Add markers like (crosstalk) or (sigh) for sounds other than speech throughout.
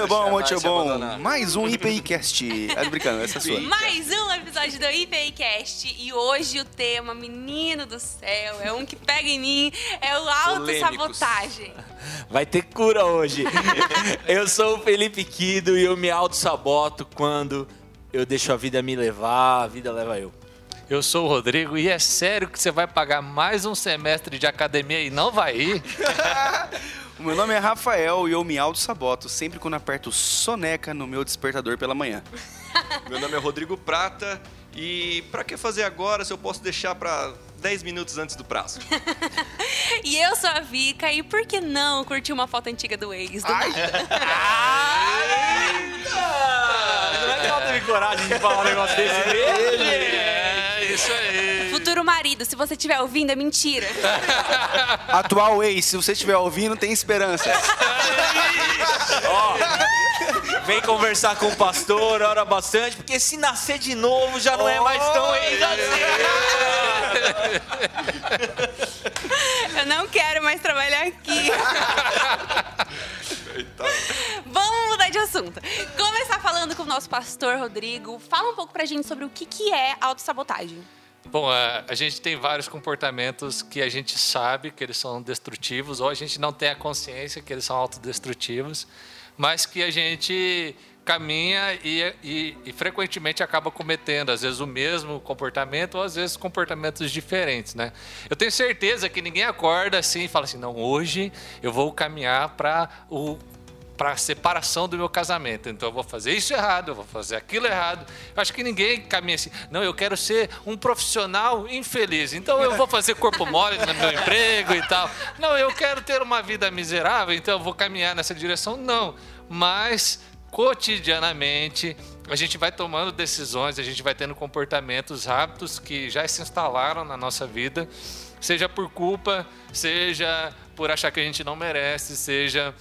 muito bom, deixar muito mais se bom. Mais um IPIcast. Ah, tô brincando, essa é sua. (laughs) Mais um episódio do IPIcast e hoje o tema, menino do céu, é um que pega em mim, é o autossabotagem. Vai ter cura hoje. (laughs) eu sou o Felipe Quido e eu me auto-saboto quando eu deixo a vida me levar, a vida leva eu. Eu sou o Rodrigo e é sério que você vai pagar mais um semestre de academia e não vai ir? (laughs) Meu nome é Rafael e eu me auto-saboto sempre quando aperto soneca no meu despertador pela manhã. (laughs) Meu nome é Rodrigo Prata e pra que fazer agora se eu posso deixar pra 10 minutos antes do prazo? (laughs) E eu sou a Vika e por que não curtir uma foto antiga do ex? Do Ai. Não (laughs) é que ela teve coragem de falar um negócio desse dele? É, isso aí. Futuro marido, se você estiver ouvindo, é mentira. (laughs) Atual ex, se você estiver ouvindo, tem esperança. Vem conversar com o pastor, ora bastante, porque se nascer de novo já não é mais tão ex Eu não quero mais trabalhar aqui. (laughs) Vamos mudar de assunto. Com o nosso pastor Rodrigo. Fala um pouco pra gente sobre o que, que é autossabotagem. Bom, a, a gente tem vários comportamentos que a gente sabe que eles são destrutivos, ou a gente não tem a consciência que eles são autodestrutivos, mas que a gente caminha e, e, e frequentemente acaba cometendo, às vezes o mesmo comportamento, ou às vezes comportamentos diferentes, né? Eu tenho certeza que ninguém acorda assim e fala assim, não, hoje eu vou caminhar para o para a separação do meu casamento. Então eu vou fazer isso errado, eu vou fazer aquilo errado. Eu acho que ninguém caminha assim. Não, eu quero ser um profissional infeliz. Então eu vou fazer corpo mole no meu emprego e tal. Não, eu quero ter uma vida miserável, então eu vou caminhar nessa direção. Não. Mas cotidianamente a gente vai tomando decisões, a gente vai tendo comportamentos, hábitos que já se instalaram na nossa vida, seja por culpa, seja por achar que a gente não merece, seja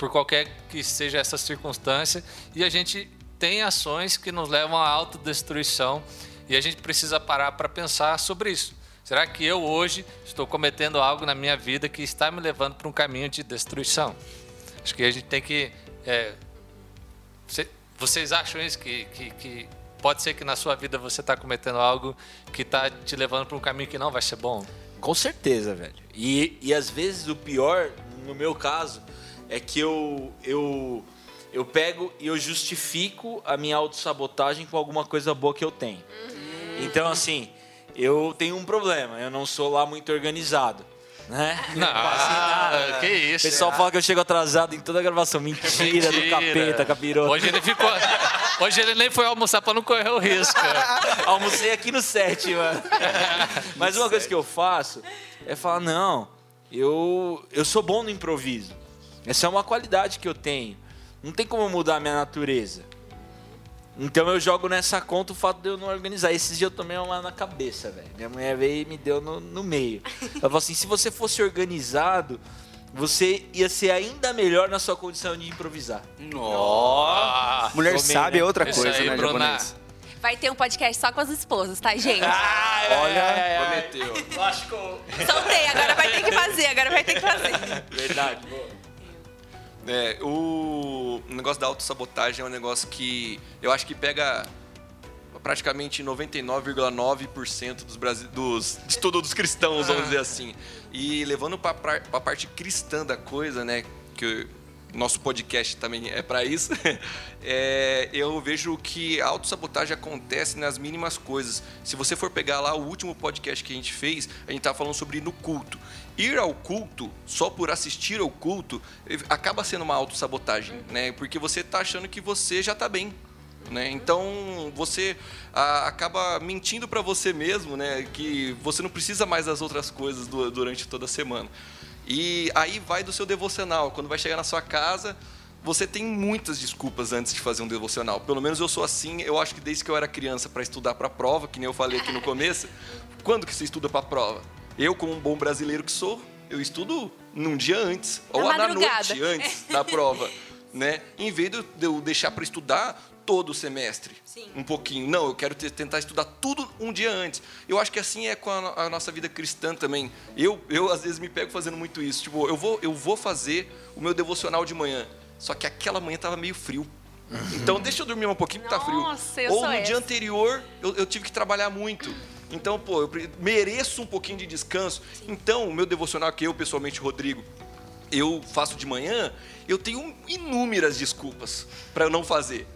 por qualquer que seja essa circunstância, e a gente tem ações que nos levam à autodestruição e a gente precisa parar para pensar sobre isso. Será que eu hoje estou cometendo algo na minha vida que está me levando para um caminho de destruição? Acho que a gente tem que. é, cê- vocês acham isso? Que, que, que pode ser que na sua vida você está cometendo algo que está te levando para um caminho que não vai ser bom? Com certeza, velho. E, e às vezes o pior, no meu caso, é que eu, eu, eu pego e eu justifico a minha autossabotagem com alguma coisa boa que eu tenho. Então, assim, eu tenho um problema, eu não sou lá muito organizado. Né? Não, Assim, que O isso. pessoal fala que eu chego atrasado em toda a gravação. Mentira, do Mentira. capeta, capiroto. Hoje ele ficou. Hoje ele nem foi almoçar para não correr o risco. Almocei aqui no set, mano. (laughs) Mas uma coisa que eu faço é falar, não, eu, eu sou bom no improviso. Essa é uma qualidade que eu tenho. Não tem como mudar a minha natureza. Então eu jogo nessa conta o fato de eu não organizar. Esses dias eu tomei uma na cabeça, velho. Minha mulher veio e me deu no, no meio. (laughs) Ela falou assim: se você fosse organizado, você ia ser ainda melhor na sua condição de improvisar. Nossa. Mulher Tomei, sabe é né? outra coisa, aí, né, Bruna. Vai ter um podcast só com as esposas, tá, gente? Olha, Prometeu. lascou. Soltei, agora vai ter que fazer, agora vai ter que fazer. Verdade, boa. É, o negócio da autossabotagem é um negócio que eu acho que pega praticamente 99,9% dos, brasi- dos, de todos os cristãos, vamos dizer assim. E levando para a parte cristã da coisa, né, que nosso podcast também é para isso, (laughs) é, eu vejo que a autossabotagem acontece nas mínimas coisas. Se você for pegar lá o último podcast que a gente fez, a gente tava falando sobre ir no culto. Ir ao culto, só por assistir ao culto, eh, acaba sendo uma autossabotagem, né? Porque você tá achando que você já tá bem. Né? Então você ah, acaba mentindo para você mesmo, né? Que você não precisa mais das outras coisas du- durante toda a semana. E aí vai do seu devocional. Quando vai chegar na sua casa, você tem muitas desculpas antes de fazer um devocional. Pelo menos eu sou assim. Eu acho que desde que eu era criança para estudar para prova, que nem eu falei aqui no começo. (laughs) Quando que você estuda para prova? Eu, como um bom brasileiro que sou, eu estudo num dia antes ou na madrugada. noite antes da prova, (laughs) né? Em vez de eu deixar para estudar todo o semestre, Sim. um pouquinho. Não, eu quero te- tentar estudar tudo um dia antes. Eu acho que assim é com a, a nossa vida cristã também. Eu, eu às vezes me pego fazendo muito isso. Tipo, eu vou, eu vou fazer o meu devocional de manhã. Só que aquela manhã tava meio frio. Então deixa eu dormir um pouquinho que tá frio. Nossa, eu Ou no dia essa. anterior eu, eu tive que trabalhar muito. Então, pô, eu mereço um pouquinho de descanso. Então, o meu devocional que eu, pessoalmente, Rodrigo, eu faço de manhã, eu tenho inúmeras desculpas para eu não fazer.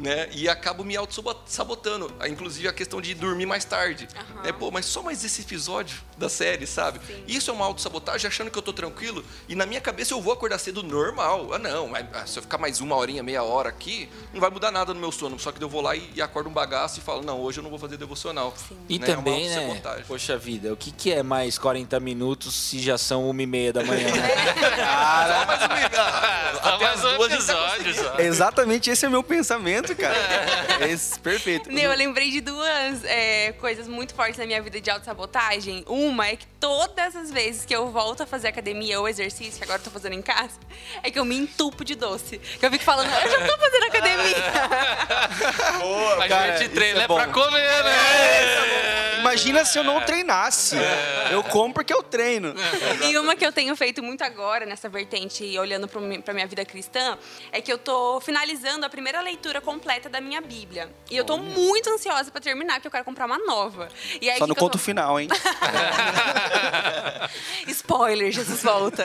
Né? E acabo me auto-sabotando. Inclusive a questão de dormir mais tarde. Aham. Né? Pô, mas só mais esse episódio da série, sabe? Isso é uma auto-sabotagem, achando que eu tô tranquilo. E na minha cabeça eu vou acordar cedo normal. Ah, não, mas, ah, se eu ficar mais uma horinha, meia hora aqui, não vai mudar nada no meu sono. Só que eu vou lá e, e acordo um bagaço e falo, não, hoje eu não vou fazer devocional. E Né? É uma também, né? autossabotagem. Poxa vida, o que, que é mais 40 minutos se já são uma e meia da manhã? (laughs) Só mais uma- ah, Só até mais as um tá episódio. Exatamente esse é o meu pensamento, cara. (laughs) Esse, perfeito. Meu, eu lembrei de duas é, coisas muito fortes na minha vida de autossabotagem. Uma é que todas as vezes que eu volto a fazer academia ou exercício, que agora eu tô fazendo em casa, é que eu me entupo de doce. Que eu fico falando, eu já tô fazendo academia. (laughs) Boa, A Cara, gente treina é é, pra comer, né? Imagina se eu não treinasse. Eu como porque eu treino. (laughs) E uma que eu tenho feito muito agora, nessa vertente, e olhando pra minha vida cristã, é que eu tô finalizando a primeira leitura completa da minha Bíblia. E eu tô muito ansiosa pra terminar, porque eu quero comprar uma nova. E aí, Só que no que conto tô- final, hein? (laughs) Spoiler, Jesus volta.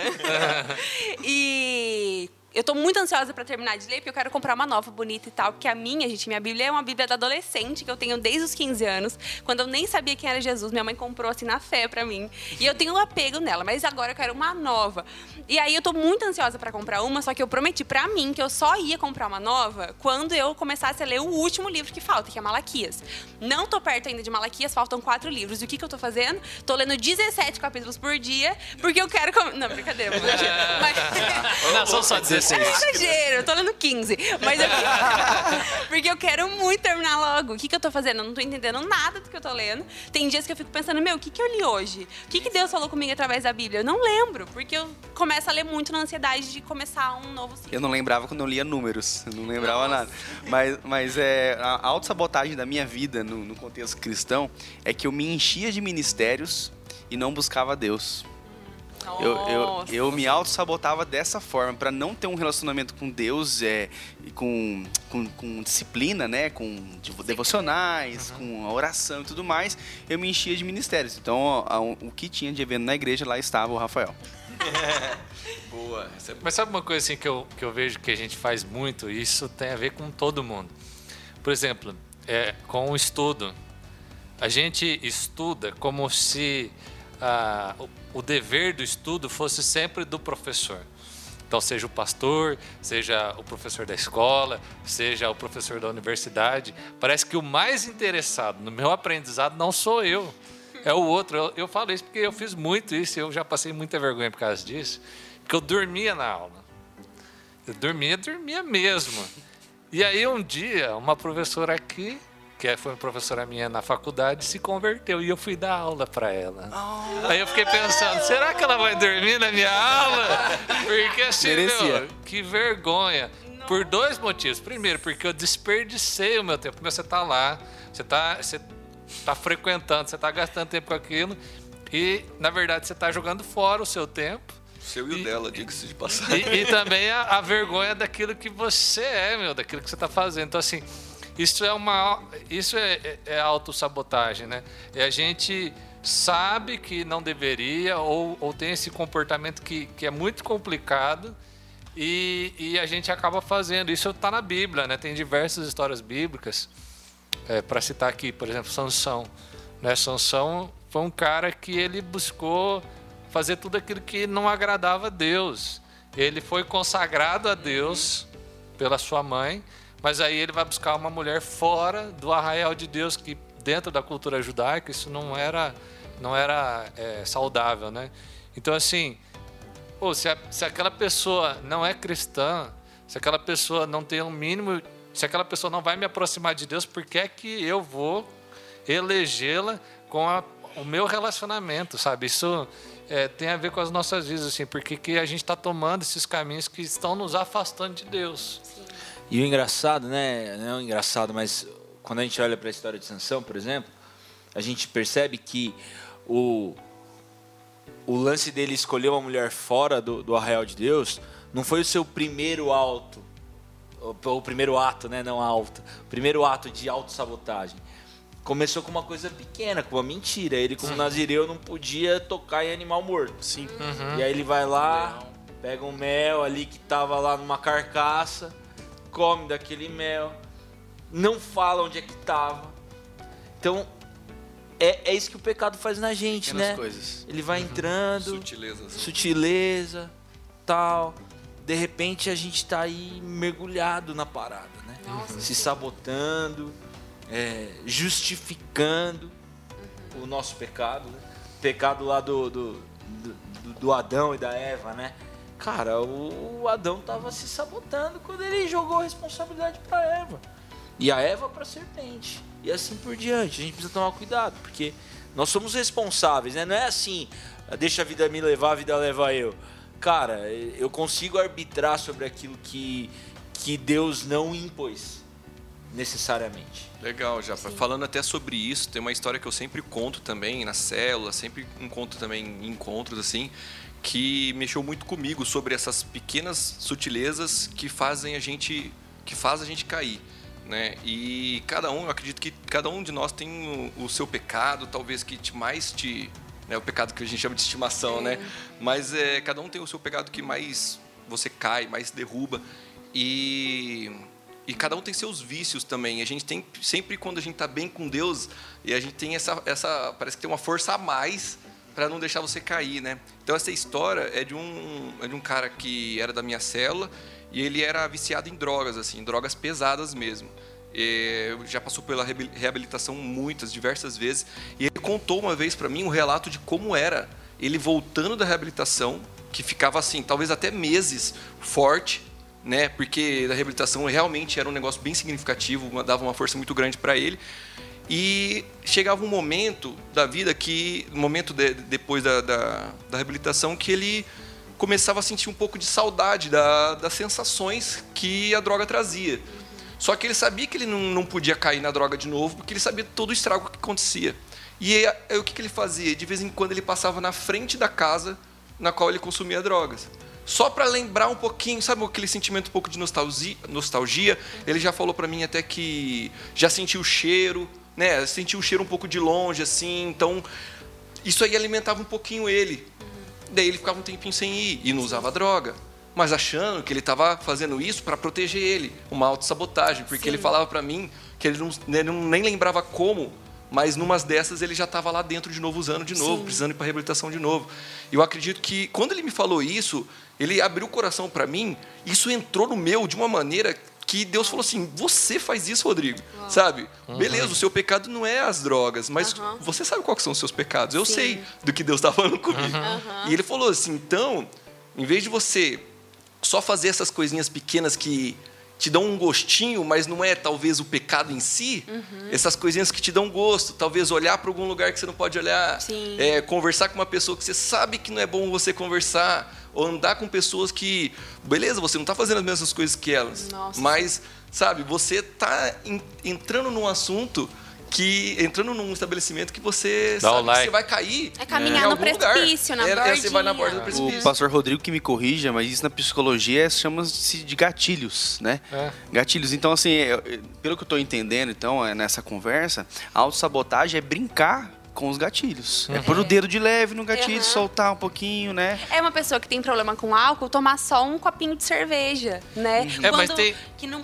(laughs) e eu tô muito ansiosa pra terminar de ler, porque eu quero comprar uma nova, bonita e tal. Porque a minha, gente, minha Bíblia é uma Bíblia da adolescente, que eu tenho desde os 15 anos. Quando eu nem sabia quem era Jesus, minha mãe comprou assim na fé pra mim. E eu tenho um apego nela, mas agora eu quero uma nova. E aí eu tô muito ansiosa pra comprar uma, só que eu prometi pra mim que eu só ia comprar uma nova quando eu começasse a ler o último livro que falta, que é Malaquias. Não tô perto ainda de Malaquias, faltam quatro livros. E o que, que eu tô fazendo? Tô lendo 17 capítulos por dia, porque eu quero. com- Não, brincadeira, (laughs) mas. Não, são só 16. É exagero, eu tô lendo 15. Mas eu... (laughs) Porque eu quero muito terminar logo. O que, que eu tô fazendo? Eu não tô entendendo nada do que eu tô lendo. Tem dias que eu fico pensando, meu, o que, que eu li hoje? O que, que Deus falou comigo através da Bíblia? Eu não lembro, porque eu começo a ler muito na ansiedade de começar um novo ciclo. Eu não lembrava quando eu lia números, eu não lembrava nada. Mas, mas é, a autossabotagem da minha vida no, no contexto cristão é que eu me enchia de ministérios e não buscava Deus. Eu, eu, eu me auto-sabotava dessa forma, para não ter um relacionamento com Deus, é, e com, com, com disciplina, né? Com devo- devocionais, com a oração e tudo mais, eu me enchia de ministérios. Então, a- o que tinha de evento na igreja, lá estava o Rafael. (laughs) Boa. Mas sabe uma coisa assim que eu, que eu vejo que a gente faz muito? e Isso tem a ver com todo mundo. Por exemplo, é, com o estudo. A gente estuda como se ah, o, dever do estudo fosse sempre do professor. Então, seja o pastor, seja o professor da escola, seja o professor da universidade. Parece que o mais interessado no meu aprendizado não sou eu, é o outro. Eu, eu falo isso porque eu fiz muito isso, eu já passei muita vergonha por causa disso, porque eu dormia na aula. Eu dormia, dormia mesmo. E aí um dia, uma professora aqui, que foi uma professora minha na faculdade, se converteu e eu fui dar aula para ela. Aí eu fiquei pensando, será que ela vai dormir na minha aula? Porque assim, meu, que vergonha. Por dois motivos. Primeiro, porque eu desperdicei o meu tempo. Porque você tá lá, você tá, você tá frequentando, você tá gastando tempo com aquilo e, na verdade, você tá jogando fora o seu tempo. o seu e o dela, diga-se de passagem. E, e também a, a vergonha daquilo que você é, meu, daquilo que você está fazendo. Então, assim, isso é uma. Isso é, é, é autossabotagem, né? É a gente sabe que não deveria, ou, ou tem esse comportamento que, que é muito complicado. E, e a gente acaba fazendo. Isso está na Bíblia, né? Tem diversas histórias bíblicas. para citar aqui, por exemplo, Sansão. Né? Sansão foi um cara que ele buscou fazer tudo aquilo que não agradava a Deus. Ele foi consagrado a Deus pela sua mãe, mas aí ele vai buscar uma mulher fora do arraial de Deus, que dentro da cultura judaica isso não era, não era é, saudável, né? Então assim, Pô, se, a- se aquela pessoa não é cristã, se aquela pessoa não tem um mínimo, se aquela pessoa não vai me aproximar de Deus, por que é que eu vou elegê-la com a- o meu relacionamento, sabe? Isso é, tem a ver com as nossas vidas, assim, porque que a gente está tomando esses caminhos que estão nos afastando de Deus. E o engraçado, né? Não é o engraçado, mas quando a gente olha para a história de Sansão, por exemplo, a gente percebe que o, o lance dele escolher uma mulher fora do, do arraial de Deus Não foi o seu primeiro alto, o, o primeiro ato, né? Não alto. O primeiro ato de autossabotagem. Começou com uma coisa pequena, com uma mentira. Ele, como nazireu, não podia tocar em animal morto. Sim. E aí ele vai lá, pega um mel ali que tava lá numa carcaça, come daquele mel, não fala onde é que tava. Então, é, é isso que o pecado faz na gente, Pequenas né? coisas. Ele vai entrando, Sutilezas. sutileza, tal. De repente a gente tá aí mergulhado na parada, né? Nossa. Se sabotando, é, justificando Uhum. o nosso pecado, né? Pecado lá do, do, do, do Adão e da Eva, né? Cara, o Adão tava se sabotando quando ele jogou a responsabilidade pra Eva. E a Eva pra serpente. E assim por diante. A gente precisa tomar cuidado, porque nós somos responsáveis, né? Não é assim, deixa a vida me levar, a vida leva eu. Cara, eu consigo arbitrar sobre aquilo que, que Deus não impôs necessariamente. Legal, já falando até sobre isso, tem uma história que eu sempre conto também na célula, sempre conto também em encontros assim, que mexeu muito comigo sobre essas pequenas sutilezas que fazem a gente que faz a gente cair, né? E cada um, eu acredito que cada um de nós tem o, o seu pecado, talvez que te, mais te, né, o pecado que a gente chama de estimação, né? Mas é, cada um tem o seu pecado que mais você cai, mais derruba e e cada um tem seus vícios também. A gente tem sempre quando a gente está bem com Deus e a gente tem essa essa parece que tem uma força a mais para não deixar você cair, né? Então essa história é de um é de um cara que era da minha célula e ele era viciado em drogas assim, drogas pesadas mesmo. E já passou pela reabil- reabilitação muitas, diversas vezes. E ele contou uma vez para mim um relato de como era ele voltando da reabilitação, que ficava assim, talvez até meses, forte, né? Porque a reabilitação realmente era um negócio bem significativo, dava uma força muito grande para ele. E chegava um momento da vida que, momento de- depois da, da, da reabilitação, que ele começava a sentir um pouco de saudade da- das sensações que a droga trazia. Só que ele sabia que ele não, não podia cair na droga de novo, porque ele sabia todo o estrago que acontecia. E aí, aí o que, que ele fazia? De vez em quando ele passava na frente da casa na qual ele consumia drogas. Só para lembrar um pouquinho, sabe aquele sentimento um pouco de nostalgia? Ele já falou para mim até que já sentiu o cheiro, né? Sentiu o cheiro um pouco de longe, assim. Então, isso aí alimentava um pouquinho ele. Daí ele ficava um tempinho sem ir e não usava droga. Mas achando que ele estava fazendo isso para proteger ele, uma autossabotagem, porque Sim. ele falava para mim que ele não, né, não- nem lembrava como, mas numas dessas ele já estava lá dentro de novo, usando de novo, Sim. precisando ir para reabilitação de novo. E eu acredito que quando ele me falou isso, ele abriu o coração para mim, isso entrou no meu de uma maneira que Deus falou assim: você faz isso, Rodrigo, sabe? Beleza, o seu pecado não é as drogas, mas Aham. você sabe quais são os seus pecados. Eu Sim. sei do que Deus está falando comigo. E ele falou assim: então, em vez de você só fazer essas coisinhas pequenas que te dão um gostinho, mas não é talvez o pecado em si, essas coisinhas que te dão gosto, talvez olhar para algum lugar que você não pode olhar, é, conversar com uma pessoa que você sabe que não é bom você conversar, ou andar com pessoas que, beleza, você não está fazendo as mesmas coisas que elas, Nossa. mas, sabe, você está entrando num assunto que entrando num estabelecimento que você Dá sabe que você vai cair É caminhar em no lugar. precipício, na é, é, você vai na borda do precipício. O pastor Rodrigo que me corrija, mas isso na psicologia chama-se de gatilhos, né? É. Gatilhos. Então, assim, eu- pelo que eu tô entendendo, então, é nessa conversa, a autossabotagem é brincar com os gatilhos. É pôr o dedo de leve no gatilho, Aham. soltar um pouquinho, né? É uma pessoa que tem problema com álcool tomar só um copinho de cerveja, né? É, mas Quando tem- que não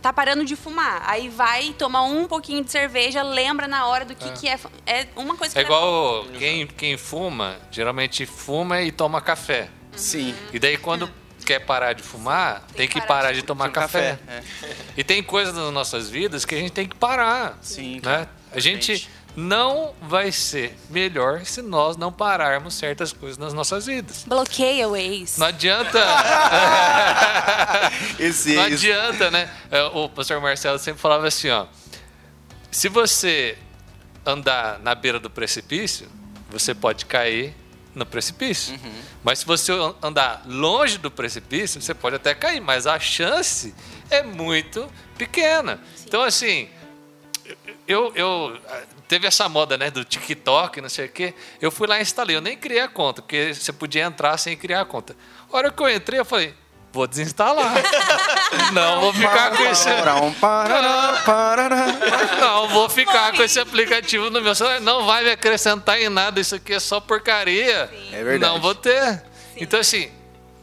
tá parando de fumar, aí vai tomar um pouquinho de cerveja, lembra na hora do que que é. É uma coisa que É igual quem, quem fuma, geralmente fuma e toma café. Sim. E daí quando quer parar de fumar, tem, que parar de tomar Um café. É. E tem coisas nas nossas vidas que a gente tem que parar. Sim, Né? A gente não vai ser melhor se nós não pararmos certas coisas nas nossas vidas. bloqueia o ex. Não adianta. (laughs) Esse, Não esse- adianta, né? É, O pastor Marcelo sempre falava assim, ó. Se você andar na beira do precipício, você pode cair no precipício. Mas se você andar longe do precipício, você pode até cair, mas a chance é muito pequena. Então, assim, eu, eu teve essa moda, né, do TikTok, não sei o quê. Eu fui lá e instalei. Eu nem criei a conta, porque você podia entrar sem criar a conta. A hora que eu entrei, eu falei, vou desinstalar. (laughs) não vou ficar com esse. Não vou ficar com esse aplicativo no meu celular. Não vai me acrescentar em nada. Isso aqui é só porcaria. É verdade. Não vou ter. Então, assim,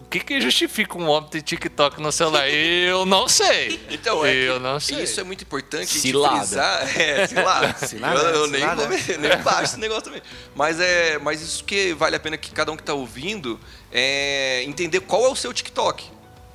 que, que justifica um homem ter TikTok no celular? Eu não sei. Então, é eu que não sei. isso é muito importante Cilada. frisar. É, (laughs) cilada. Cilada, eu, eu nem, cilada. vou me- nem baixo esse negócio também. Mas, é, mas isso que vale a pena que cada um que tá ouvindo é entender qual é o seu TikTok.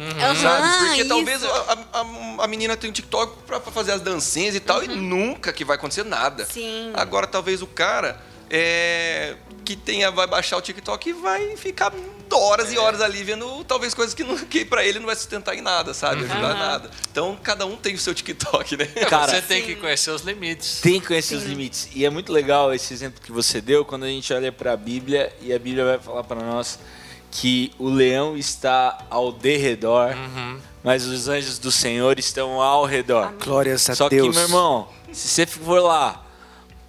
Aham, Sabe? Porque isso. talvez a, a- a menina tenha um TikTok pra, pra fazer as dancinhas e tal, e nunca que vai acontecer nada. Sim. Agora, talvez o cara é, que tenha, vai baixar o TikTok e vai ficar horas e horas ali vendo talvez coisas que, não, que pra ele não vai sustentar em nada, sabe? Ajudar nada. Então, cada um tem o seu TikTok, né? Cara, Você tem que conhecer os limites. Tem que conhecer os limites. E é muito legal esse exemplo que você deu quando a gente olha para a Bíblia e a Bíblia vai falar para nós que o leão está ao derredor, mas os anjos do Senhor estão ao redor. Glórias a Só Deus. que, meu irmão, se você for lá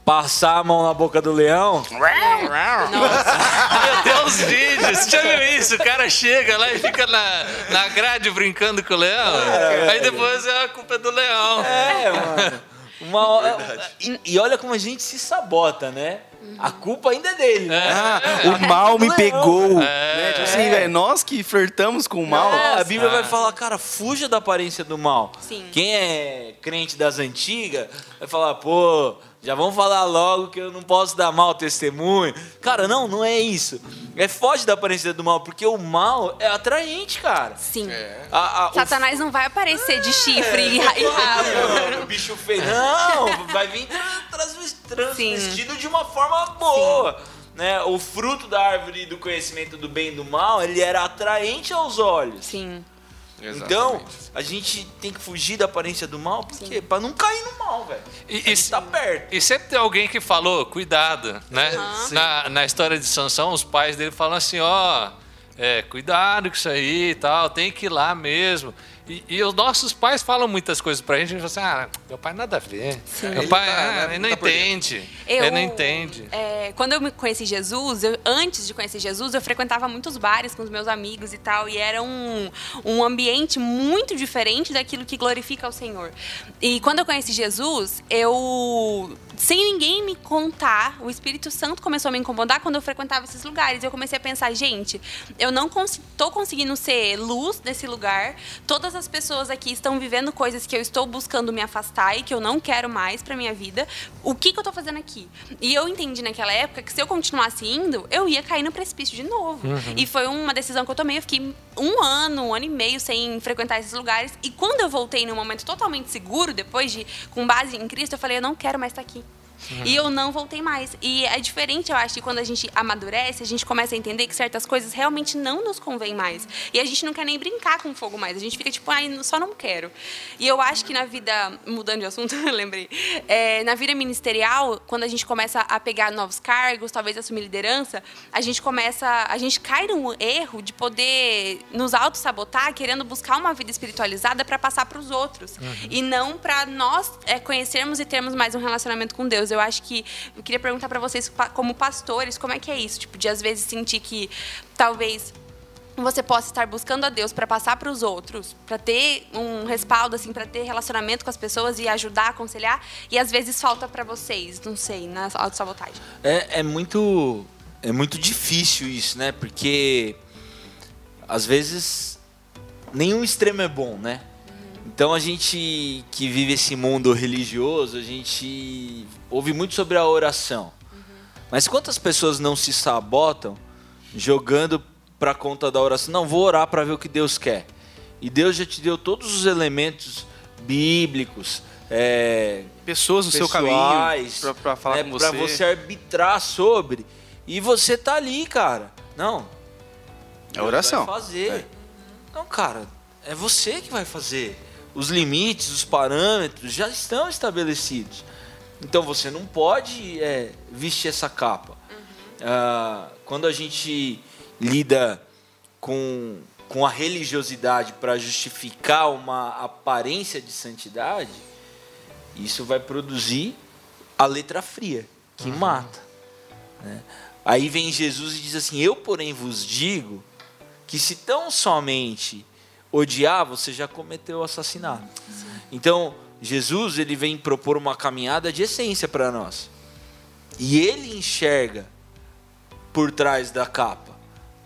passar a mão na boca do leão, Eu tenho uns vídeos, você já viu isso? O cara chega lá e fica na, na grade brincando com o leão. Aí depois é a culpa do leão. é, mano. Uma hora, e, e olha como a gente se sabota, né? A culpa ainda é dele, né? Ah, o mal me pegou. É. Né? Tipo assim, velho, nós que flertamos com o mal. É, a Bíblia vai falar, cara, fuja da aparência do mal. Sim. Quem é crente das antigas vai falar, pô, já vamos falar logo que eu não posso dar mau testemunho. Cara, não, não é isso. É foge da aparência do mal, porque o mal é atraente, cara. Sim. A- a- o Satanás não vai aparecer de chifre e, ra- e rabo. (laughs) O bicho feio. Não, vai vir tra- trans- transvestido de uma forma boa. Né? O fruto da árvore do conhecimento do bem e do mal, ele era atraente aos olhos. Sim. Então, a gente tem que fugir da aparência do mal, porque para não cair no mal, velho. E- a gente e- tá perto. E sempre tem alguém que falou, cuidado, né? Na, na história de Sansão, os pais dele falam assim, ó, é, cuidado com isso aí e tal, tem que ir lá mesmo. E, e os nossos pais falam muitas coisas pra gente, a gente fala assim, ah, meu pai nada a ver. Meu Ele pai, tá- ah, né, ele não tá entende. Eu, Ele não entende. é, quando eu me conheci Jesus, eu- antes de conhecer Jesus, eu frequentava muitos bares com os meus amigos e tal, e era um, um ambiente muito diferente daquilo que glorifica ao Senhor. E quando eu conheci Jesus, eu, sem ninguém me contar, o Espírito Santo começou a me incomodar quando eu frequentava esses lugares. E eu comecei a pensar, gente, eu não estou conseguindo ser luz nesse lugar, todas as pessoas aqui estão vivendo coisas que eu estou buscando me afastar e que eu não quero mais pra minha vida. O que, que eu tô fazendo aqui? E eu entendi naquela época que se eu continuasse indo, eu ia cair no precipício de novo. E foi uma decisão que eu tomei. Eu fiquei um ano, um ano e meio sem frequentar esses lugares. E quando eu voltei num momento totalmente seguro, depois de, com base em Cristo, eu falei, eu não quero mais estar aqui. E eu não voltei mais. E é diferente, eu acho, que quando a gente amadurece, a gente começa a entender que certas coisas realmente não nos convêm mais. E a gente não quer nem brincar com fogo mais. A gente fica tipo, ai, só não quero. E eu acho que na vida, mudando de assunto, (laughs) lembrei, é, na vida ministerial, quando a gente começa a pegar novos cargos, talvez assumir liderança, a gente começa, a gente cai num erro de poder nos auto-sabotar, querendo buscar uma vida espiritualizada para passar para os outros. E não para nós é, conhecermos e termos mais um relacionamento com Deus. Eu acho que eu queria perguntar para vocês, como pastores, como é que é isso? Tipo, de às vezes sentir que talvez você possa estar buscando a Deus para passar para os outros, para ter um respaldo assim, para ter relacionamento com as pessoas e ajudar, aconselhar, e às vezes falta para vocês, não sei, na autossabotagem. É, é muito é muito difícil isso, né? Porque às vezes nenhum extremo é bom, né? Então a gente que vive esse mundo religioso, a gente ouve muito sobre a oração. Mas quantas pessoas não se sabotam jogando para conta da oração? Não, vou orar para ver o que Deus quer. E Deus já te deu todos os elementos bíblicos, é, Pessoas no seu caminho pra falar né, com você. Pra você arbitrar sobre. E você tá ali, cara. Não. É oração. Vai fazer. Não, cara, é você que vai fazer. Os limites, os parâmetros já estão estabelecidos. Então você não pode é, vestir essa capa. Ah, quando a gente lida com, com a religiosidade para justificar uma aparência de santidade, isso vai produzir a letra fria, que mata. né? Aí vem Jesus e diz assim: Eu, porém, vos digo que se tão somente odiar, você já cometeu assassinato. Então, Jesus ele vem propor uma caminhada de essência para nós. E ele enxerga por trás da capa.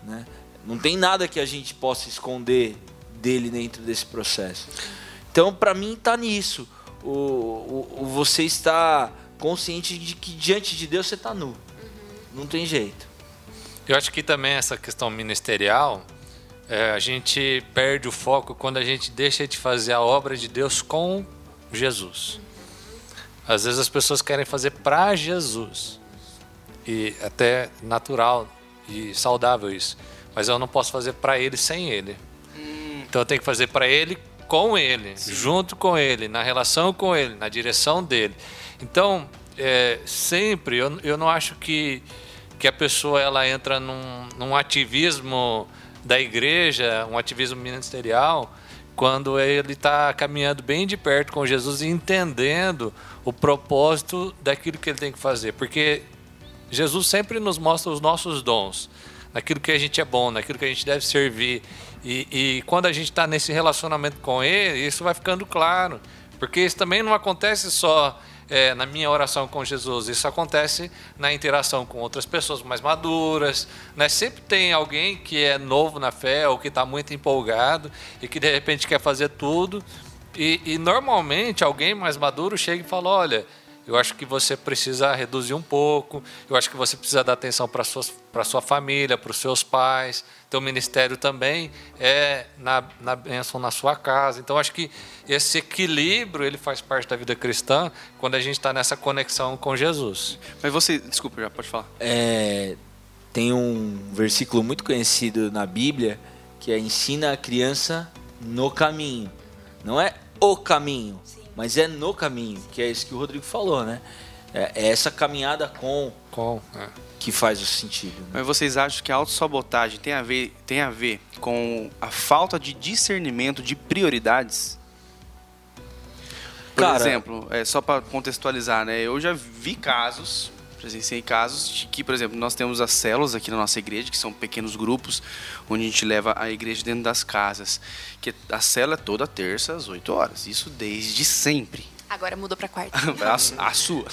Né? Não tem nada que a gente possa esconder dele dentro desse processo. Então, para mim, está nisso. O, o, o, você está consciente de que diante de Deus você está nu. Não tem jeito. Eu acho que também essa questão ministerial, é, a gente perde o foco quando a gente deixa de fazer a obra de Deus com Jesus. Às vezes as pessoas querem fazer para Jesus. E até natural e saudável isso. Mas eu não posso fazer para ele sem ele. Então eu tenho que fazer para ele com ele, Sim. junto com ele, na relação com ele, na direção dele. Então, é, sempre, eu, eu não acho que, que a pessoa ela entra num, num ativismo da igreja, um ativismo ministerial, quando ele está caminhando bem de perto com Jesus e entendendo o propósito daquilo que ele tem que fazer. Porque Jesus sempre nos mostra os nossos dons, naquilo que a gente é bom, naquilo que a gente deve servir. E, e quando a gente está nesse relacionamento com Ele, isso vai ficando claro. Porque isso também não acontece só é, na minha oração com Jesus. Isso acontece na interação com outras pessoas mais maduras. Né? Sempre tem alguém que é novo na fé ou que está muito empolgado e que de repente quer fazer tudo. E, e normalmente alguém mais maduro chega e fala: Olha, eu acho que você precisa reduzir um pouco, eu acho que você precisa dar atenção para a sua família, para os seus pais. Teu ministério também é na, na bênção na sua casa. Então, acho que esse equilíbrio ele faz parte da vida cristã quando a gente está nessa conexão com Jesus. Mas você, desculpa, já pode falar. É, tem um versículo muito conhecido na Bíblia que é ensina a criança no caminho. Não é o caminho, mas é no caminho, que é isso que o Rodrigo falou, né? É, é essa caminhada com, com é. que faz o sentido. Né? Mas vocês acham que a autossabotagem tem a ver, tem a ver com a falta de discernimento de prioridades? Por Cara, exemplo, é, só para contextualizar, né? Eu já vi casos, presenciei casos de que, por exemplo, nós temos as células aqui na nossa igreja, que são pequenos grupos, onde a gente leva a igreja dentro das casas. Que a célula é toda terça às 8 horas. Isso desde sempre. Agora mudou para quarta. (laughs) a, a, sua.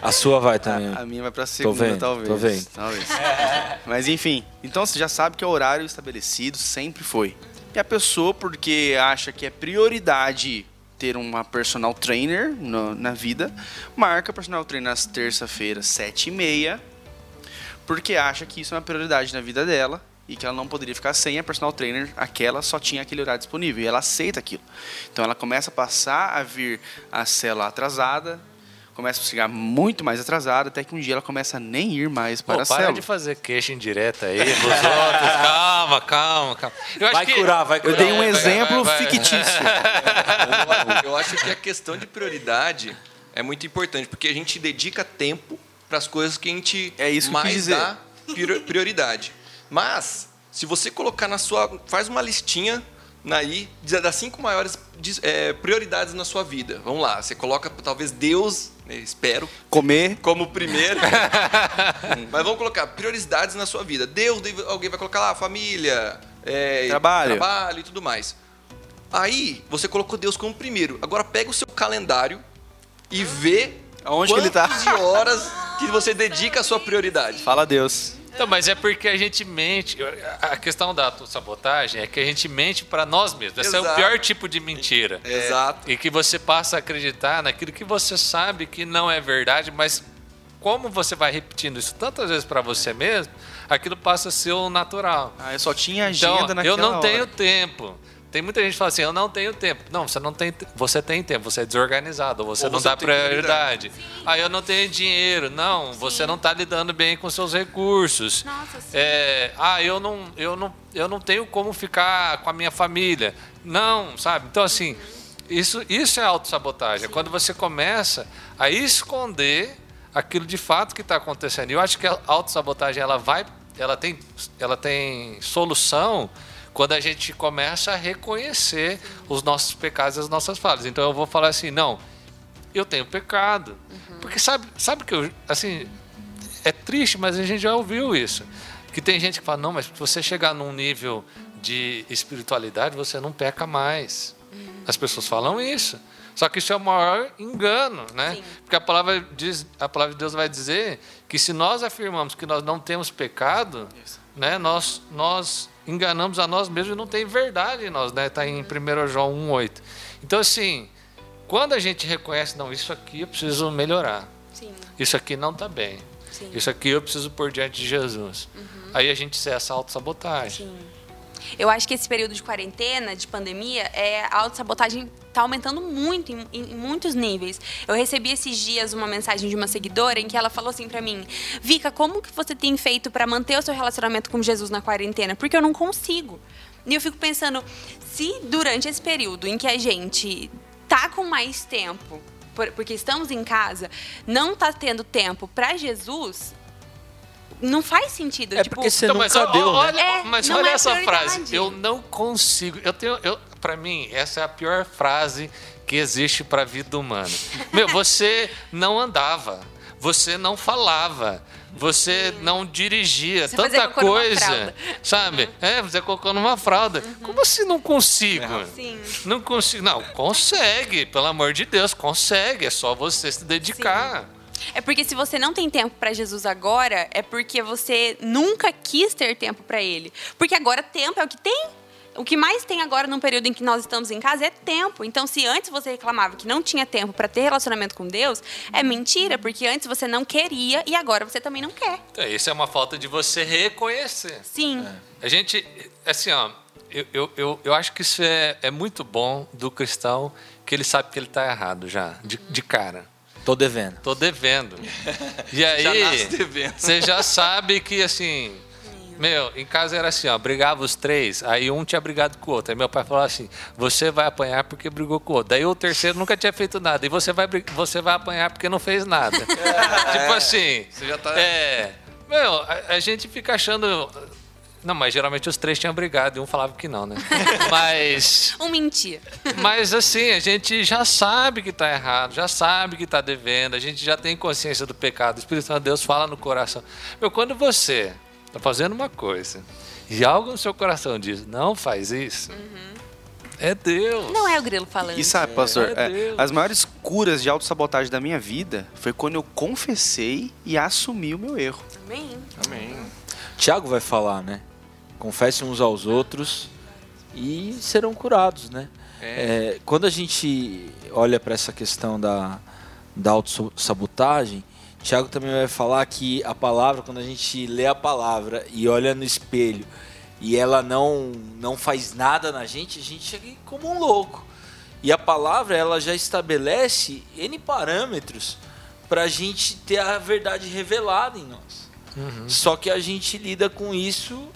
a sua vai também. A, a minha vai para segunda, tô vendo, talvez. Tô vendo. Talvez. Mas enfim, então você já sabe que é o horário estabelecido sempre foi. E a pessoa, porque acha que é prioridade ter uma personal trainer no, na vida, marca personal trainer nas terça-feiras, sete e meia, porque acha que isso é uma prioridade na vida dela e que ela não poderia ficar sem a personal trainer, aquela só tinha aquele horário disponível e ela aceita aquilo. Então ela começa a passar a vir a célula atrasada, começa a chegar muito mais atrasada, até que um dia ela começa a nem ir mais para Pô, a para célula. de fazer queixa indireta aí dos outros. Calma, calma, calma. vai que... curar, vai curar. Eu dei um vai, exemplo vai, vai, fictício. Eu acho que a questão de prioridade é muito importante, porque a gente dedica tempo para as coisas que a gente é isso mais dá prioridade. Mas, se você colocar na sua. Faz uma listinha aí das cinco maiores é, prioridades na sua vida. Vamos lá, você coloca talvez Deus, né, espero. Comer. Como primeiro. (laughs) Mas vamos colocar prioridades na sua vida. Deus, alguém vai colocar lá, família, é, trabalho. trabalho e tudo mais. Aí, você colocou Deus como primeiro. Agora pega o seu calendário e vê Aonde que ele tá? horas que você dedica a sua prioridade. Fala Deus. Então, mas é porque a gente mente. A questão da sabotagem é que a gente mente para nós mesmos. Esse Exato. é o pior tipo de mentira. É. Exato. E que você passa a acreditar naquilo que você sabe que não é verdade, mas como você vai repetindo isso tantas vezes para você mesmo, aquilo passa a ser o natural. Ah, eu só tinha agenda então, naquela Eu não hora. tenho tempo. Tem muita gente que fala assim, eu não tenho tempo. Não, você não tem, você tem tempo, você é desorganizado, você Ou não você dá prioridade. Ah, eu não tenho dinheiro. Não, sim. você não está lidando bem com seus recursos. Nossa, sim. É, ah, eu não, eu não, eu não tenho como ficar com a minha família. Não, sabe? Então assim, isso, isso é autossabotagem. É quando você começa a esconder aquilo de fato que está acontecendo. E eu acho que a autossabotagem ela vai, ela tem, ela tem solução quando a gente começa a reconhecer os nossos pecados e as nossas falhas. Então eu vou falar assim, não, eu tenho pecado. Uhum. Porque sabe, sabe que eu, assim, é triste, mas a gente já ouviu isso. Que tem gente que fala, não, mas se você chegar num nível de espiritualidade, você não peca mais. As pessoas falam isso. Só que isso é o maior engano, né? Sim. Porque a palavra, diz, a palavra de Deus vai dizer que se nós afirmamos que nós não temos pecado, né, nós, nós enganamos a nós mesmos e não tem verdade em nós, né? Está em 1 João 1,8. Então, assim, quando a gente reconhece, não, isso aqui eu preciso melhorar, Sim, isso aqui não está bem, sim. isso aqui eu preciso pôr diante de Jesus. Aí a gente cessa a autossabotagem. Sim. Eu acho que esse período de quarentena, de pandemia, é, a autossabotagem está aumentando muito, em, em muitos níveis. Eu recebi esses dias uma mensagem de uma seguidora em que ela falou assim para mim: Vika, como que você tem feito para manter o seu relacionamento com Jesus na quarentena? Porque eu não consigo. E eu fico pensando, se durante esse período em que a gente tá com mais tempo, por- porque estamos em casa, não tá tendo tempo para Jesus, não faz sentido. É tipo, porque você Então, nunca mas ó- deu, né? olha, É, mas não olha é essa frase. Eu não consigo. Eu tenho, eu, para mim, essa é a pior frase que existe para a vida humana. Meu, você não andava, você não falava, você não dirigia, Você fazia tanta coisa, sabe? É, você colocou numa fralda. Como assim não consigo? Sim. Não consigo. Não, consegue, pelo amor de Deus, consegue. É só você se dedicar. É porque se você não tem tempo para Jesus agora, é porque você nunca quis ter tempo para ele. Porque agora tempo é o que tem. O que mais tem agora num período em que nós estamos em casa é tempo. Então, se antes você reclamava que não tinha tempo para ter relacionamento com Deus, é mentira, porque antes você não queria e agora você também não quer. Então, isso é uma falta de você reconhecer. Sim. A gente, assim, ó, eu, eu, eu, eu acho que isso é, é muito bom do cristão, que ele sabe que ele está errado já, de, de cara. Tô devendo. Tô devendo. (laughs) E aí, Já você já sabe que, assim, meu, em casa era assim, ó, brigava os três, aí um tinha brigado com o outro. Aí meu pai falou assim, você vai apanhar porque brigou com o outro. Daí o terceiro nunca tinha feito nada, e você vai, você vai apanhar porque não fez nada. (laughs) tipo assim... Você já tá- É, meu, a, a gente fica achando... Não, mas geralmente os três tinham brigado e um falava que não, né? (laughs) Mas... Um mentir. Mas assim, a gente já sabe que está errado, já sabe que está devendo, a gente já tem consciência do pecado. O Espírito Santo de Deus fala no coração. Meu, quando você está fazendo uma coisa e algo no seu coração diz, não faz isso, é Deus. Não é o grilo falando. E sabe, pastor, É é, Deus. as maiores curas de autossabotagem da minha vida foi quando eu confessei e assumi o meu erro. Amém. Amém. Tiago vai falar, né? Confessem uns aos outros e serão curados, né? É, quando a gente olha para essa questão da, da autossabotagem, Tiago também vai falar que a palavra, quando a gente lê a palavra e olha no espelho e ela não, não faz nada na gente, a gente chega como um louco. E a palavra, ela já estabelece N parâmetros para a gente ter a verdade revelada em nós. Só que a gente lida com isso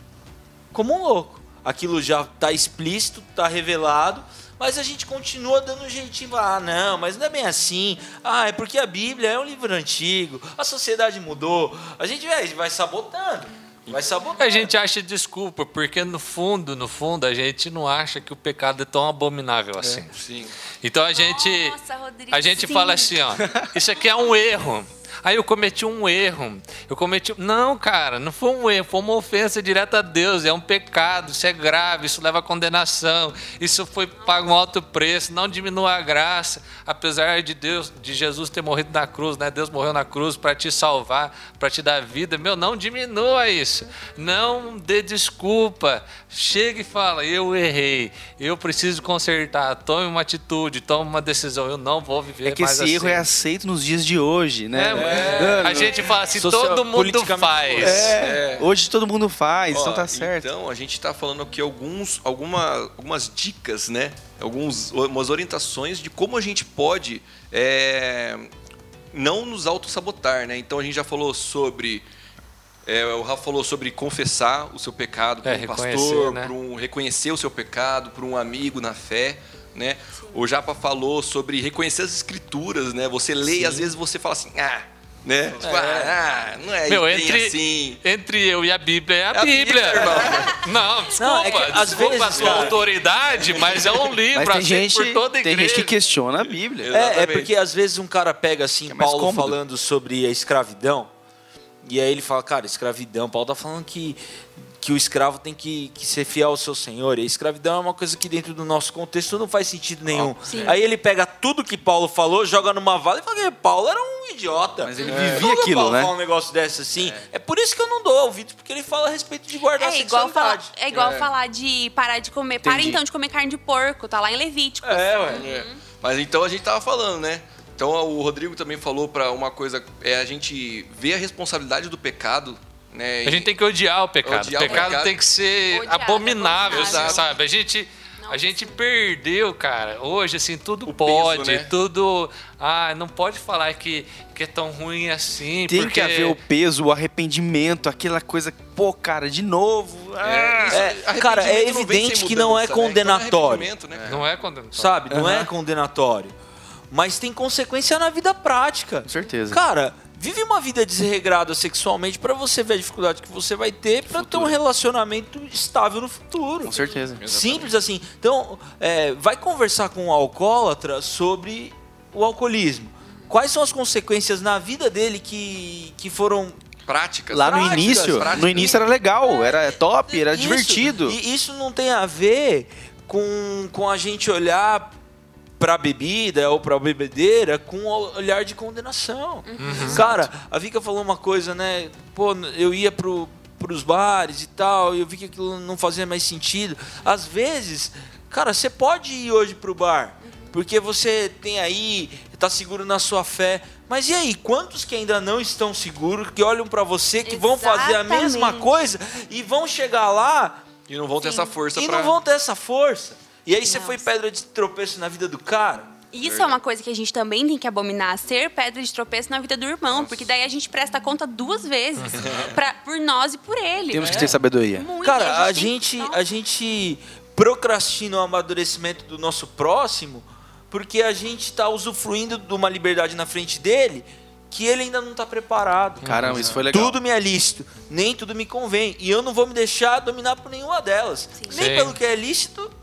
como um louco. Aquilo já está explícito, está revelado, mas a gente continua dando um jeitinho. Ah, não, mas não é bem assim. Ah, é porque a Bíblia é um livro antigo, a sociedade mudou. A gente vai, vai sabotando. Vai sabotando. A gente acha desculpa, porque no fundo, no fundo, a gente não acha que o pecado é tão abominável assim. Sim. Então a gente, Nossa, Rodrigo, a gente sim. fala assim, ó, isso aqui é um erro. Aí eu cometi um erro. Eu cometi. Não, cara, não foi um erro, foi uma ofensa direta a Deus. É um pecado, isso é grave, isso leva a condenação. Isso foi pago um alto preço. Não diminua a graça, apesar de Deus, de Jesus ter morrido na cruz, né? Deus morreu na cruz para te salvar, para te dar vida. Meu, não diminua isso. Não dê desculpa. Chega e fala: eu errei, eu preciso consertar. Tome uma atitude, tome uma decisão. Eu não vou viver É que mais esse assim. erro é aceito nos dias de hoje, né? É, a gente fala assim, Social- todo mundo faz. É, Hoje todo mundo faz, Ó, então tá certo. Então, a gente está falando aqui alguns, alguma, algumas dicas, né? Alguns, umas orientações de como a gente pode é, não nos autossabotar, né? Então, a gente já falou sobre... é, o Rafa falou sobre confessar o seu pecado para É, um pastor, né? para um reconhecer o seu pecado, para um amigo na fé, né? O Japa falou sobre reconhecer as escrituras, né? Você lê e às vezes você fala assim, ah, né? Tipo, ah, não é Meu, entre, assim. entre eu e a Bíblia é a, É a Bíblia. Bíblia, irmão. (laughs) Não, desculpa, Não, é que às desculpa a vezes, sua cara- autoridade, mas é um livro Mas tem aceito gente, por toda a tem igreja. gente que questiona a Bíblia. É, é porque às vezes um cara pega assim, É Paulo cômodo. falando sobre a escravidão, e aí ele fala, cara, escravidão, Paulo tá falando que que o escravo tem que, que ser fiel ao seu senhor. E a escravidão é uma coisa que dentro do nosso contexto não faz sentido nenhum. Sim. Aí ele pega tudo que Paulo falou, joga numa vala e fala que Paulo era um idiota. Mas ele Como vivia que aquilo, Paulo né? fala um negócio desse assim. É. por isso que eu não dou ouvido, porque ele fala a respeito de guardar a É igual, falar, é igual falar de parar de comer. Para Entendi. então de comer carne de porco, tá lá em Levítico. É, ué. É. Mas então a gente tava falando, né? Então o Rodrigo também falou para uma coisa, é a gente ver a responsabilidade do pecado, né? A gente tem que odiar o pecado. Odiar o o pecado, pecado. tem que ser Odiar, abominável, abominável. assim, sabe? A gente, a gente perdeu, cara. Hoje, assim, tudo O pode, peso, né? tudo. Ah, não pode falar que, que é tão ruim assim. Tem porque... que haver o peso, o arrependimento, aquela coisa, pô, cara, de novo. É, Ah, isso- É, cara, é evidente que não é mudança, né? Então condenatório. arrependimento, né? Não é condenatório. Sabe? Não é condenatório. Mas tem consequência na vida prática. Com certeza. Cara, vive uma vida desregrada sexualmente pra você ver a dificuldade que você vai ter pra ter um relacionamento estável no futuro. Com certeza. Simples assim. Então, é, vai conversar com o alcoólatra sobre o alcoolismo. Quais são as consequências na vida dele que, que foram Práticas. Lá no Práticas, início, práticas. no início era legal, era top, era Isso. divertido. E isso não tem a ver com, com a gente olhar pra bebida ou pra bebedeira com o olhar de condenação. Cara, a Vika falou uma coisa, né? Pô, eu ia pro, pros bares e tal, e eu vi que aquilo não fazia mais sentido. Às vezes, cara, você pode ir hoje pro bar, porque você tem aí, tá seguro na sua fé. Mas e aí, quantos que ainda não estão seguros, que olham pra você, que vão fazer a mesma Exatamente. coisa e vão chegar lá E não vão ter essa força e pra... não vão ter essa força. E aí você Nossa. foi pedra de tropeço na vida do cara. Isso é uma coisa que a gente também tem que abominar, ser pedra de tropeço na vida do irmão, porque daí a gente presta conta duas vezes, (laughs) pra, por nós e por ele. Temos que ter sabedoria. Muito, Cara, a gente, Nossa. a gente procrastina o amadurecimento do nosso próximo porque a gente tá usufruindo de uma liberdade na frente dele que ele ainda não tá preparado. Caramba, isso foi legal. Tudo me é lícito, nem tudo me convém. E eu não vou me deixar dominar por nenhuma delas. Nem Sim. pelo que é lícito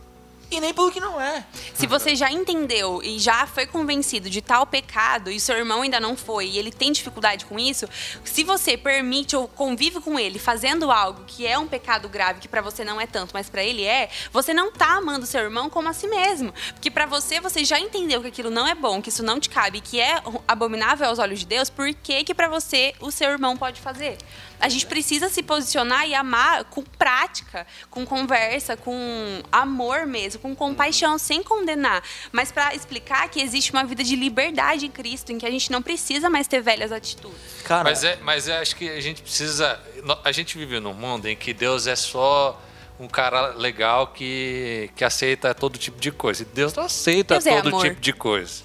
e nem pelo que não é. Se você já entendeu e já foi convencido de tal pecado e seu irmão ainda não foi e ele tem dificuldade com isso, se você permite ou convive com ele fazendo algo que é um pecado grave, que pra você não é tanto, mas pra ele é, você não tá amando seu irmão como a si mesmo. Porque pra você, você já entendeu que aquilo não é bom, que isso não te cabe, que é abominável aos olhos de Deus, por que que pra você o seu irmão pode fazer? A gente precisa se posicionar e amar com prática, com conversa, com amor mesmo, com compaixão, sem condenar, mas para explicar que existe uma vida de liberdade em Cristo, em que a gente não precisa mais ter velhas atitudes. Cara, Mas, é, mas eu acho que a gente precisa. A gente vive num mundo em que Deus é só um cara legal que, que aceita todo tipo de coisa. E Deus não aceita Deus é todo amor. tipo de coisa.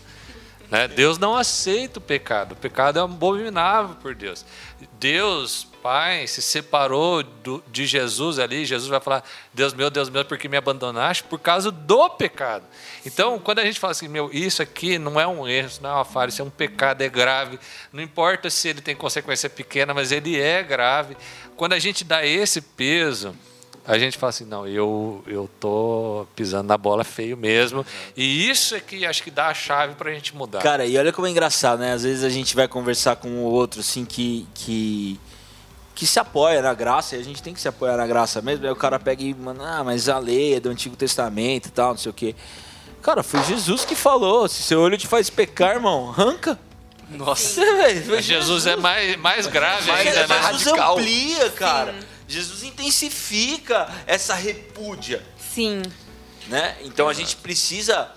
Né? Deus não aceita o pecado. O pecado é abominável por Deus. Deus, Pai, se separou do- de Jesus ali. Jesus vai falar: Deus meu, Deus meu, por que me abandonaste? Por causa do pecado. Então, quando a gente fala assim, meu, isso aqui não é um erro, isso não é uma falha, isso é um pecado, é grave. Não importa se ele tem consequência pequena, mas ele é grave. Quando a gente dá esse peso, a gente fala assim, não, eu, eu tô pisando na bola feio mesmo. E isso é que acho que dá a chave pra gente mudar. Cara, e olha como é engraçado, né? Às vezes a gente vai conversar com o outro, assim, que, que, que se apoia na graça, e a gente tem que se apoiar na graça mesmo. Aí o cara pega e manda, ah, mas a lei é do Antigo Testamento e tal, não sei o quê. Cara, foi Jesus que falou: se seu olho te faz pecar, irmão, arranca. Nossa. Velho, Mas Jesus é mais, mais grave Mais- ainda, é mais né? Jesus radical. amplia, cara. Jesus intensifica essa repúdia, Sim. né? Então a gente precisa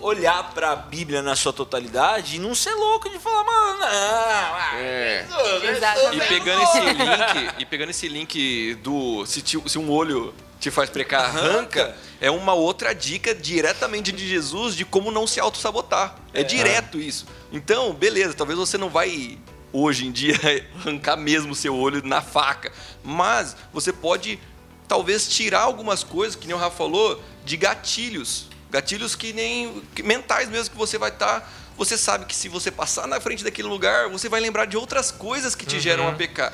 olhar para a Bíblia na sua totalidade e não ser louco de falar, mano, não, É. isso, Exatamente. E pegando esse link, e pegando esse link do se, te- se um olho te faz pecar, arranca, é uma outra dica diretamente de Jesus de como não se auto-sabotar. É, direto isso. Então, beleza, talvez você não vai hoje em dia (laughs) arrancar mesmo seu olho na faca, mas você pode talvez tirar algumas coisas, que nem o Rafa falou, de gatilhos. Gatilhos que nem que mentais mesmo que você vai estar. você sabe que se você passar na frente daquele lugar, você vai lembrar de outras coisas que te geram a pecar.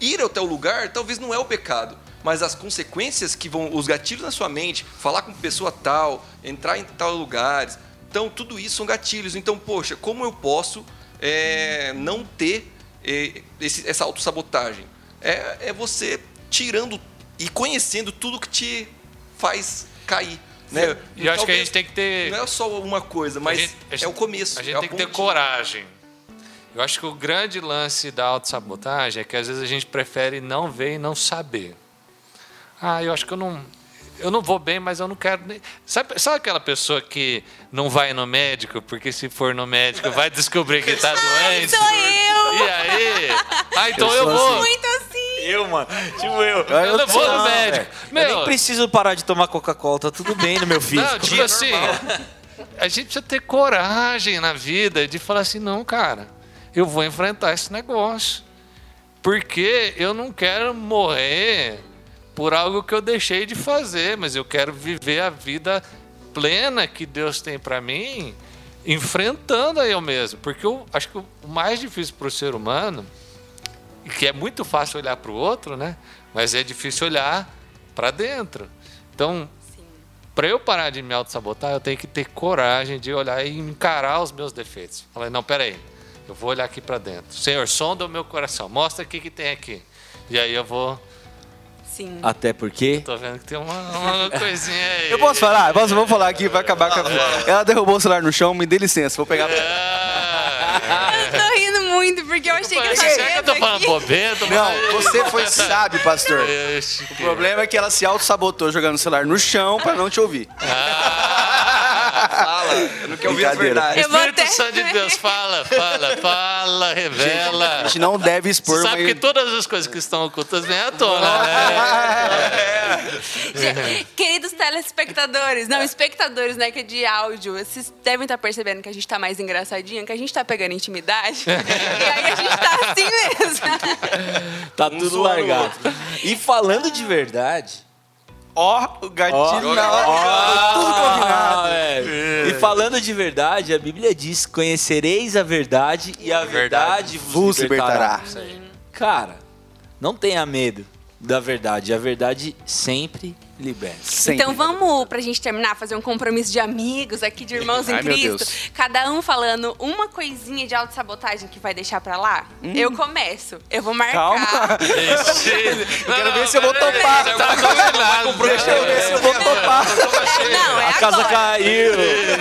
Ir até o lugar talvez não é o pecado, mas as consequências que vão, os gatilhos na sua mente, falar com pessoa tal, entrar em tal lugares, então tudo isso são gatilhos. Então, poxa, como eu posso é, não ter é, esse- essa autossabotagem? É, é você tirando e conhecendo tudo que te faz cair. Né? E eu acho que a gente tem que ter. Não é só uma coisa, mas gente- é gente- o começo. A gente é tem que ter coragem. Eu acho que o grande lance da autossabotagem é que às vezes a gente prefere não ver e não saber. Ah, eu acho que eu não. Eu não vou bem, mas eu não quero nem. Sabe, sabe aquela pessoa que não vai no médico, porque se for no médico vai descobrir que (laughs) está doente? Sou eu! E aí? Ah, então eu, sou vou. Muito assim! Eu, mano. Tipo eu. Eu não vou no médico. velho. Eu Meu, nem preciso parar de tomar Coca-Cola, tá tudo bem no meu físico. Não, tipo assim, a gente precisa ter coragem na vida de falar assim, não, cara, eu vou enfrentar esse negócio. Porque eu não quero morrer por algo que eu deixei de fazer, mas eu quero viver a vida plena que Deus tem para mim, enfrentando a eu mesmo. Porque eu acho que o mais difícil para o ser humano, que é muito fácil olhar para o outro, né? Mas é difícil olhar para dentro. Então, para eu parar de me auto-sabotar, eu tenho que ter coragem de olhar e encarar os meus defeitos. Falar, não, peraí, eu vou olhar aqui para dentro. Senhor, sonda o meu coração, mostra o que, que tem aqui. E aí eu vou. Sim. Até porque. Tô vendo que tem uma, uma coisinha aí. Eu posso falar? Posso, vou falar aqui, vai acabar com a... Ela derrubou o celular no chão, me dê licença, vou pegar. Ah, Eu rindo muito, porque eu achei que Será essa que eu tô falando bobeira? Não, você foi (laughs) sábio, pastor. O problema é que ela se auto-sabotou jogando o celular no chão pra não te ouvir. Fala, eu não quero ouvir as Brincadeira. verdades. Eu Espírito até- Santo de Deus, fala, fala, fala, A revela. gente não deve expor, Você sabe mas... que todas as coisas que estão ocultas vêm à tona, né? Gente, Queridos telespectadores, não, espectadores, né, que é de áudio, vocês devem estar percebendo que a gente tá mais engraçadinho, que a gente tá pegando intimidade. (laughs) e aí a gente tá assim mesmo. Tá tudo largado. E falando de verdade. Ó, o gatilho na hora. Tudo combinado. Ah, velho. E falando de verdade, a Bíblia diz: Conhecereis a verdade e a verdade vos Vos libertará. libertará. Cara, não tenha medo da verdade. A verdade sempre liberta. Sempre. Então vamos, pra gente terminar, fazer um compromisso de amigos aqui, de irmãos (laughs) em Ai, meu Cristo. Deus. Cada um falando uma coisinha de autossabotagem que vai deixar pra lá. Eu começo. Eu vou marcar. Calma. Ixi. quero ver se eu vou topar. Tá combinado. Deixa eu ver se eu vou topar. Não, é A casa agora. caiu!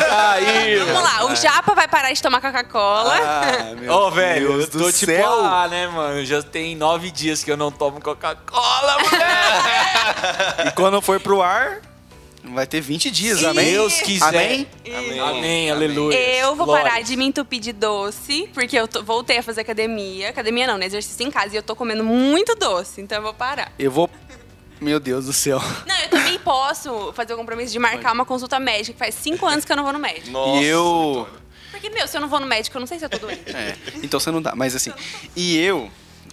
Caiu! Vamos lá, o Japa vai parar de tomar Coca-Cola. Ah, (laughs) meu Ô, velho, Deus eu tô do tipo céu. lá, né, mano? Já tem nove dias que eu não tomo Coca-Cola, (laughs) mulher! E quando for pro ar, vai ter 20 dias, amém? Deus quiser. Amém? Amém, aleluia. Eu vou Glória. parar de me entupir de doce, porque eu tô- voltei a fazer academia. Academia não, né? Exercício em casa. E eu tô comendo muito doce, então eu vou parar. Eu vou... Meu Deus do céu. Não, eu também posso fazer o compromisso de marcar uma consulta médica, que faz cinco anos que eu não vou no médico. Nossa, e eu... Porque, meu, se eu não vou no médico, eu não sei se eu tô doente. É, então você não dá. Mas assim, e eu,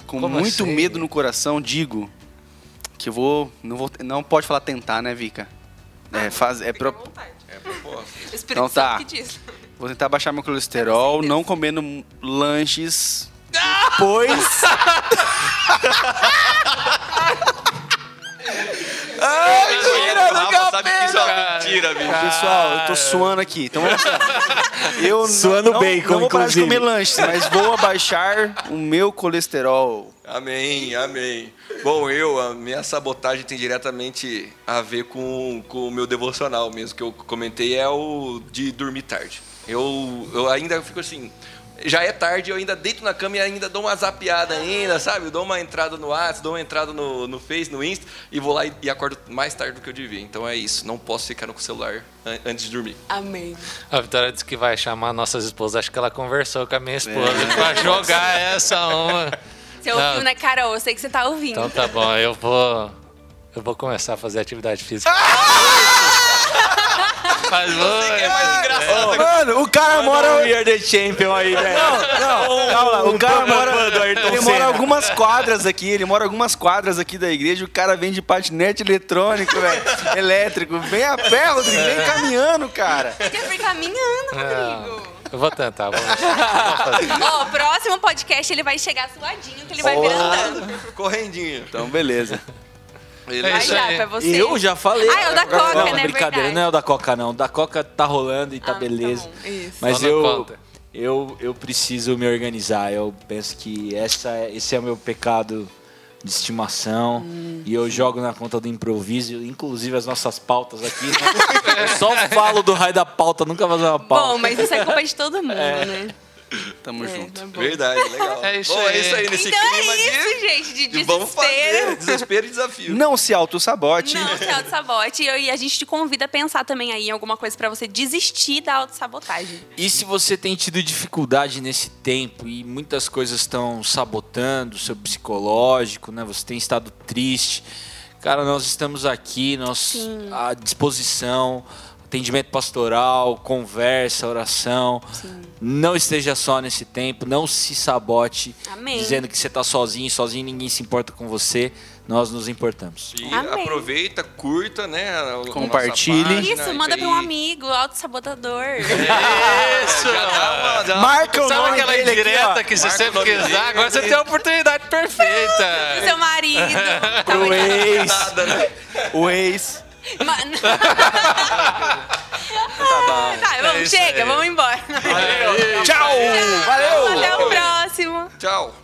com Como muito assim? medo no coração, digo que eu vou. Não, vou, não pode falar tentar, né, Vica? É, faz, é pro, (laughs) Espírito Então tá. Santo que diz. vou tentar baixar meu colesterol, não comendo lanches. (laughs) Depois. (laughs) Ai, mentira, Rafa sabe que isso é uma mentira, bicho. Pessoal, eu tô suando aqui. Então vamos lá. Eu Suando não, bacon, não vou parar de inclusive. comer lanches, mas vou abaixar o meu colesterol. Amém, amém. Bom, eu, a minha sabotagem tem diretamente a ver com, com o meu devocional mesmo, que eu comentei, é o de dormir tarde. Eu, eu ainda fico assim, já é tarde, eu ainda deito na cama e ainda dou uma zapiada ainda, sabe? Eu dou uma entrada no WhatsApp, dou uma entrada no, no Face, no Insta, e vou lá e, e acordo mais tarde do que eu devia. Então é isso, não posso ficar no celular an- antes de dormir. Amém. A Vitória disse que vai chamar nossas esposas. Acho que ela conversou com a minha esposa pra jogar essa (laughs) uma. Você Não. ouviu, né, Carol? Eu sei que você tá ouvindo. Então tá bom, eu vou. Eu vou começar a fazer atividade física. Mas vou. É mais engraçado. Mano, o cara mora. We are the champion aí, velho. Não, calma, o cara mora. Ele mora algumas quadras aqui, ele mora algumas quadras aqui da igreja, o cara vem de patinete eletrônico, velho, elétrico. Vem a pé, Rodrigo, vem caminhando, cara. Você foi caminhando, Ah, Rodrigo. Eu vou tentar. (laughs) Ó, próximo podcast ele vai chegar suadinho, que ele vai vir andando. Correndinho. Então, beleza. É Vai já, pra você. Eu já falei. Ah, é o da Coca, não, né? Brincadeira, Verdade. não é o da Coca, não. O da Coca tá rolando e tá Ah, tá beleza. bom, isso. Mas eu, conta. eu, eu preciso me organizar. Eu penso que essa, esse é o meu pecado de estimação. E eu jogo na conta do improviso, inclusive as nossas pautas aqui. né? Eu (laughs) só falo do raio da pauta, nunca fazer uma pauta. Bom, mas isso é culpa de todo mundo, né? Tamo É, junto. tá bom. Verdade, legal. (laughs) É isso Bom, é aí. isso aí, nesse Então clima é isso, de... gente, de de Vamos fazer desespero. (laughs) desespero e desafio. Não se auto-sabote. Não, se auto-sabote. E E a gente te convida a pensar também aí em alguma coisa pra você desistir da autossabotagem. E se você tem tido dificuldade nesse tempo e muitas coisas estão sabotando o seu psicológico, né? Você tem estado triste. Cara, nós estamos aqui, nós à disposição, atendimento pastoral, conversa, oração. Não esteja só nesse tempo, não se sabote Amém. dizendo que você está sozinho, sozinho ninguém se importa com você. Nós nos importamos. E Amém. aproveita, curta, né? a- a nossa Compartilhe. página, Isso, manda pra um amigo, autossabotador. (laughs) Isso! Dá uma- Marca o Sabe nome aquela aqui, indireta ó. que você Marca sempre quis dar? Agora você tem a oportunidade perfeita. Seu marido. (laughs) Tá Pro ex. Nada, né? O ex. Ma- (laughs) (laughs) tá, vamos, É chega, aí. vamos embora. Tchau! Valeu! Até o próximo. Tchau.